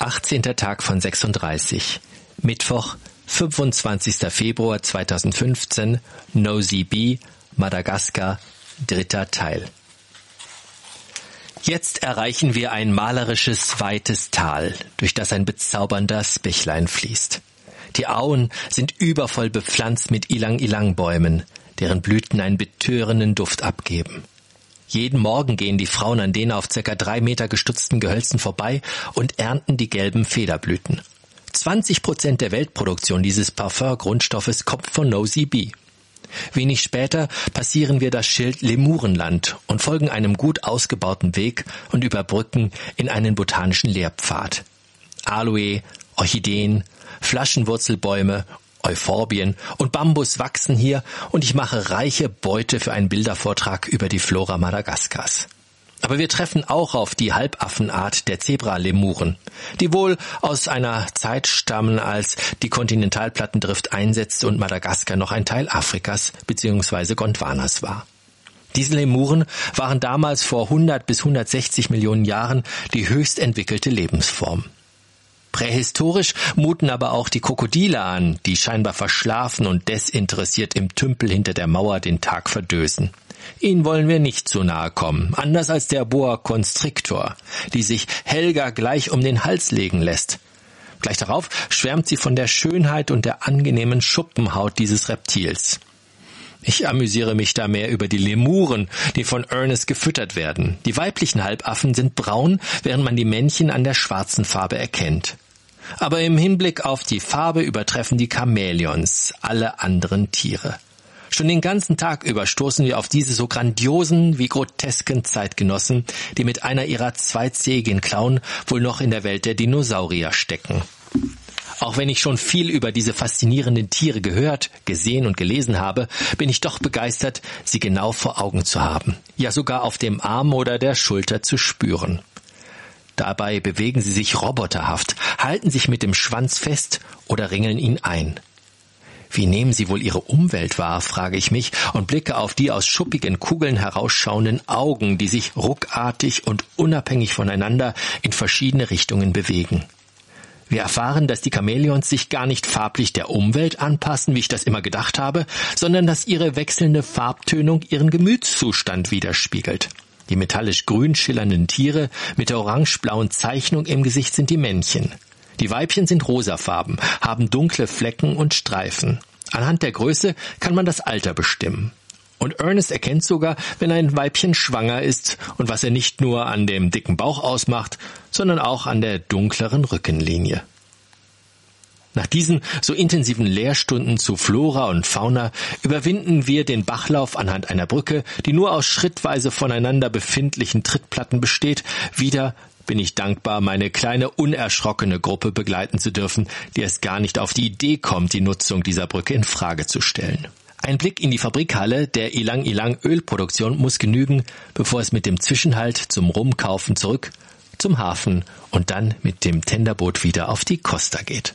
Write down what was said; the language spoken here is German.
18. Tag von 36. Mittwoch, 25. Februar 2015, Nosy B, Madagaskar, dritter Teil. Jetzt erreichen wir ein malerisches, weites Tal, durch das ein bezaubernder Bächlein fließt. Die Auen sind übervoll bepflanzt mit Ilang-Ilang-Bäumen, deren Blüten einen betörenden Duft abgeben. Jeden Morgen gehen die Frauen an den auf circa drei Meter gestutzten Gehölzen vorbei und ernten die gelben Federblüten. 20 Prozent der Weltproduktion dieses Parfum-Grundstoffes kommt von Nosy Bee. Wenig später passieren wir das Schild Lemurenland und folgen einem gut ausgebauten Weg und überbrücken in einen botanischen Lehrpfad. Aloe, Orchideen, Flaschenwurzelbäume Euphorbien und Bambus wachsen hier und ich mache reiche Beute für einen Bildervortrag über die Flora Madagaskars. Aber wir treffen auch auf die Halbaffenart der Zebralemuren, die wohl aus einer Zeit stammen, als die Kontinentalplattendrift einsetzte und Madagaskar noch ein Teil Afrikas bzw. Gondwanas war. Diese Lemuren waren damals vor 100 bis 160 Millionen Jahren die höchst entwickelte Lebensform. Prähistorisch muten aber auch die Krokodile an, die scheinbar verschlafen und desinteressiert im Tümpel hinter der Mauer den Tag verdösen. Ihnen wollen wir nicht zu nahe kommen, anders als der Boa Constrictor, die sich Helga gleich um den Hals legen lässt. Gleich darauf schwärmt sie von der Schönheit und der angenehmen Schuppenhaut dieses Reptils. Ich amüsiere mich da mehr über die Lemuren, die von Ernest gefüttert werden. Die weiblichen Halbaffen sind braun, während man die Männchen an der schwarzen Farbe erkennt. Aber im Hinblick auf die Farbe übertreffen die Chamäleons alle anderen Tiere. Schon den ganzen Tag über stoßen wir auf diese so grandiosen wie grotesken Zeitgenossen, die mit einer ihrer zweizähigen Klauen wohl noch in der Welt der Dinosaurier stecken. Auch wenn ich schon viel über diese faszinierenden Tiere gehört, gesehen und gelesen habe, bin ich doch begeistert, sie genau vor Augen zu haben, ja sogar auf dem Arm oder der Schulter zu spüren. Dabei bewegen sie sich roboterhaft, halten sich mit dem Schwanz fest oder ringeln ihn ein. Wie nehmen sie wohl ihre Umwelt wahr, frage ich mich und blicke auf die aus schuppigen Kugeln herausschauenden Augen, die sich ruckartig und unabhängig voneinander in verschiedene Richtungen bewegen. Wir erfahren, dass die Chamäleons sich gar nicht farblich der Umwelt anpassen, wie ich das immer gedacht habe, sondern dass ihre wechselnde Farbtönung ihren Gemütszustand widerspiegelt. Die metallisch grün schillernden Tiere mit der orange-blauen Zeichnung im Gesicht sind die Männchen. Die Weibchen sind rosafarben, haben dunkle Flecken und Streifen. Anhand der Größe kann man das Alter bestimmen. Und Ernest erkennt sogar, wenn ein Weibchen schwanger ist und was er nicht nur an dem dicken Bauch ausmacht, sondern auch an der dunkleren Rückenlinie. Nach diesen so intensiven Lehrstunden zu Flora und Fauna überwinden wir den Bachlauf anhand einer Brücke, die nur aus schrittweise voneinander befindlichen Trittplatten besteht, wieder bin ich dankbar, meine kleine unerschrockene Gruppe begleiten zu dürfen, die es gar nicht auf die Idee kommt, die Nutzung dieser Brücke in Frage zu stellen. Ein Blick in die Fabrikhalle der Ilang Ilang Ölproduktion muss genügen, bevor es mit dem Zwischenhalt zum Rumkaufen zurück zum Hafen und dann mit dem Tenderboot wieder auf die Costa geht.